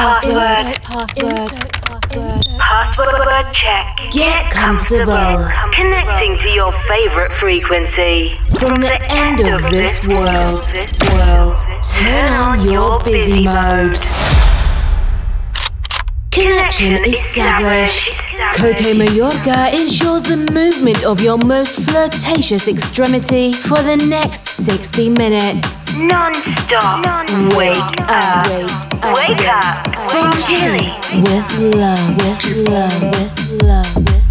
password. Insert password. Password. Password check. Get comfortable. Connecting to your favorite frequency. From the end of this world, world, turn on your busy mode. Connection established. Coke Mayorga ensures the movement of your most flirtatious extremity for the next 60 minutes. Non-stop. Wake, up. Wake up. Wake up. From Chile. With love. With love. With love. With love.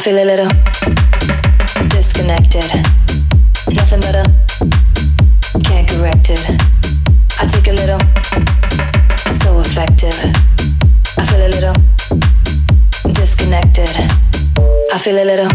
feel a little disconnected. Nothing better. Can't correct it. I take a little. So effective. I feel a little disconnected. I feel a little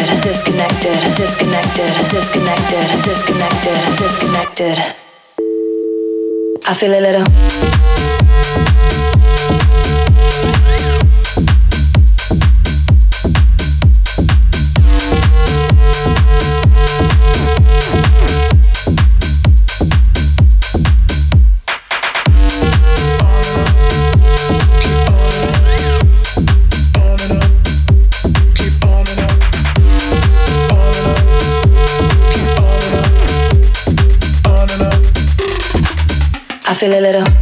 disconnected, disconnected, disconnected, disconnected, disconnected, disconnected. I feel a little. feel a little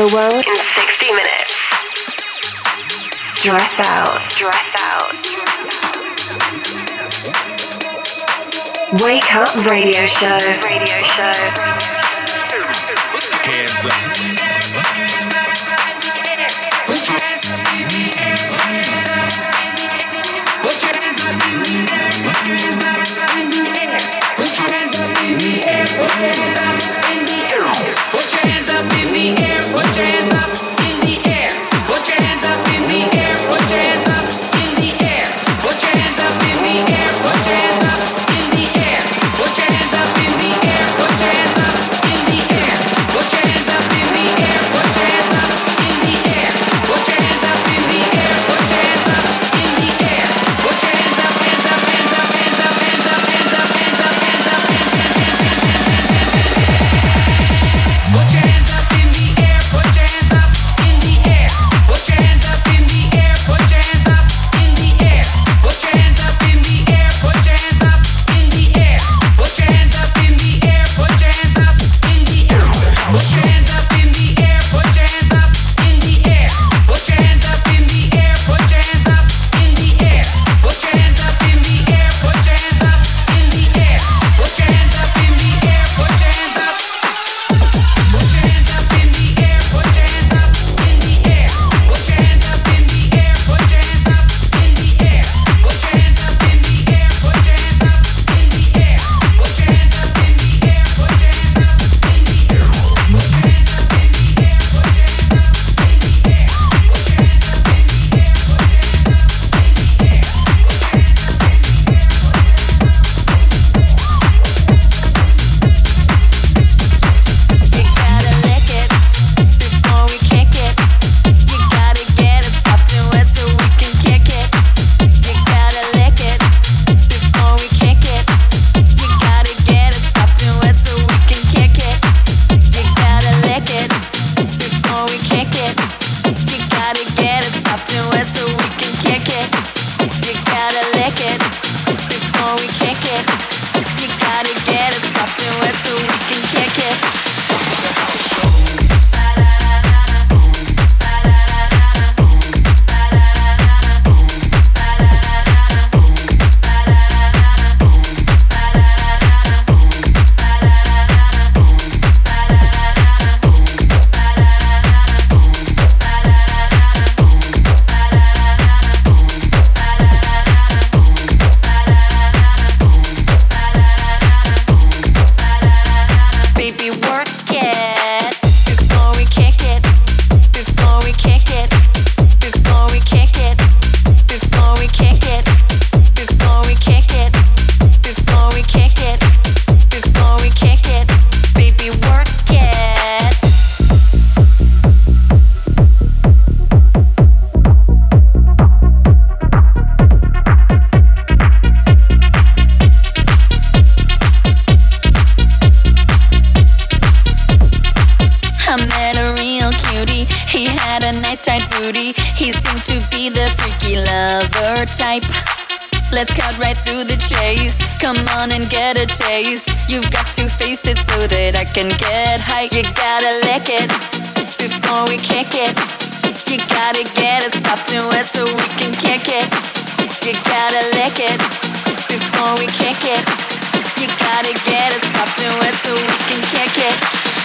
The world in 60 minutes. Stress out. Stress out. Wake up radio show. Radio show. Hands up get a taste. You've got to face it so that I can get high. You gotta lick it before we kick it. You gotta get it soft and wet so we can kick it. You gotta lick it before we kick it. You gotta get it soft and wet so we can kick it.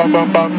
bum bum bum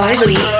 recommended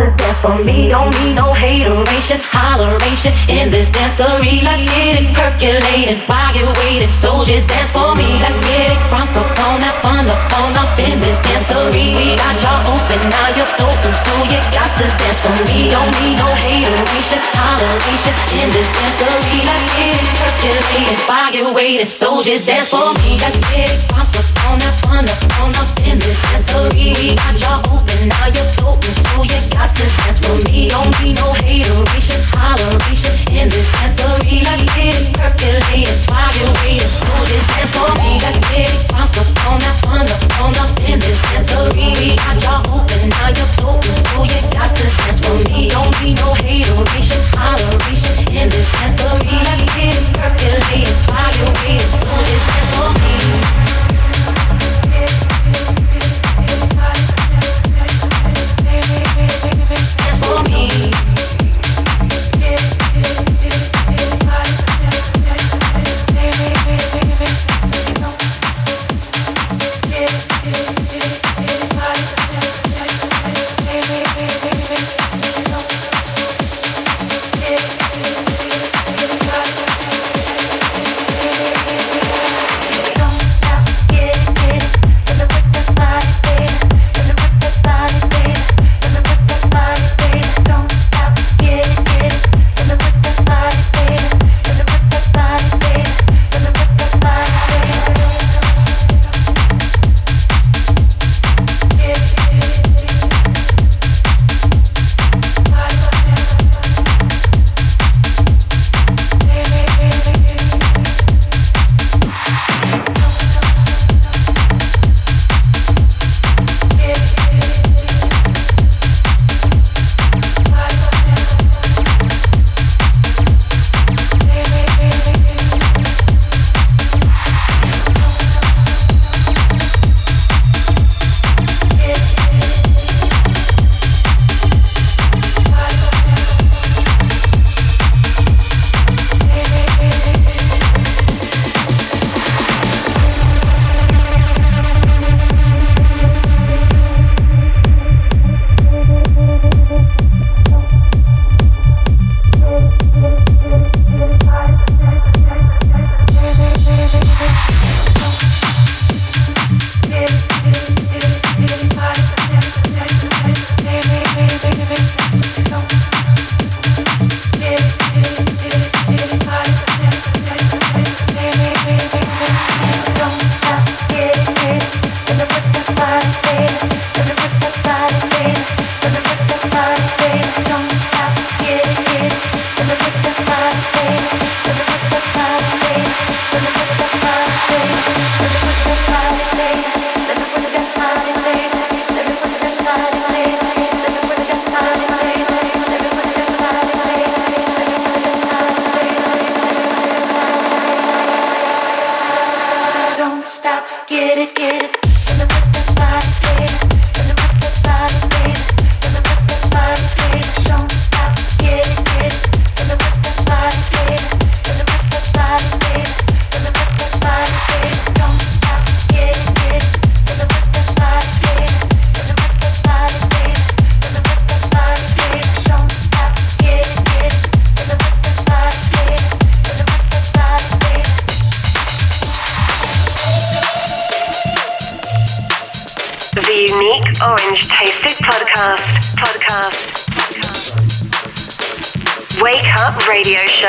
other for me. Don't need no hateration, holleration in this dancery. Let's get it percolated, while you're waiting. Soldiers dance for me. Let's get it crunk up on up, on up, on up in this dancery. We got y'all open, now you're open, so you got to dance for me. Don't need no hateration, holleration in this dancery. Let's get it percolated, while you're waiting. Soldiers dance for me. Let's get it crunk up on up, on up, on up in this dancery. We got y'all open, now you're open, so you got got to dance for me. Don't need no hateration, holleration in this dancery. Let's get it percolating, fly away and so this dance for me. Let's get it up on up, on on up in this dancery. We got y'all open, now you're floating, so you got to dance for me. Don't need no hateration, holleration in this dancery. Let's get it percolating, fly away and so this dance for me. me.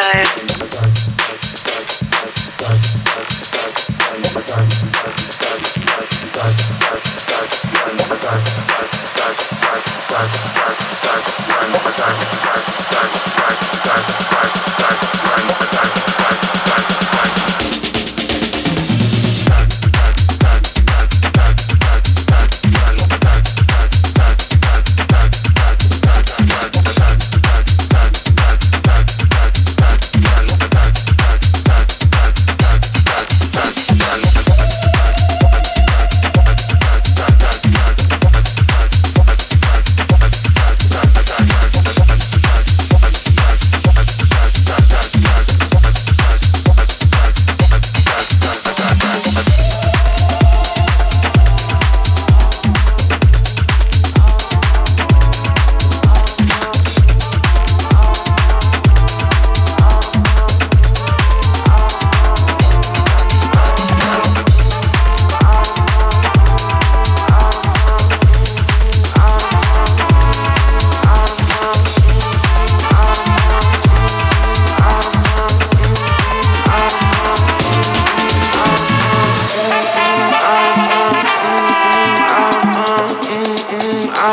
show.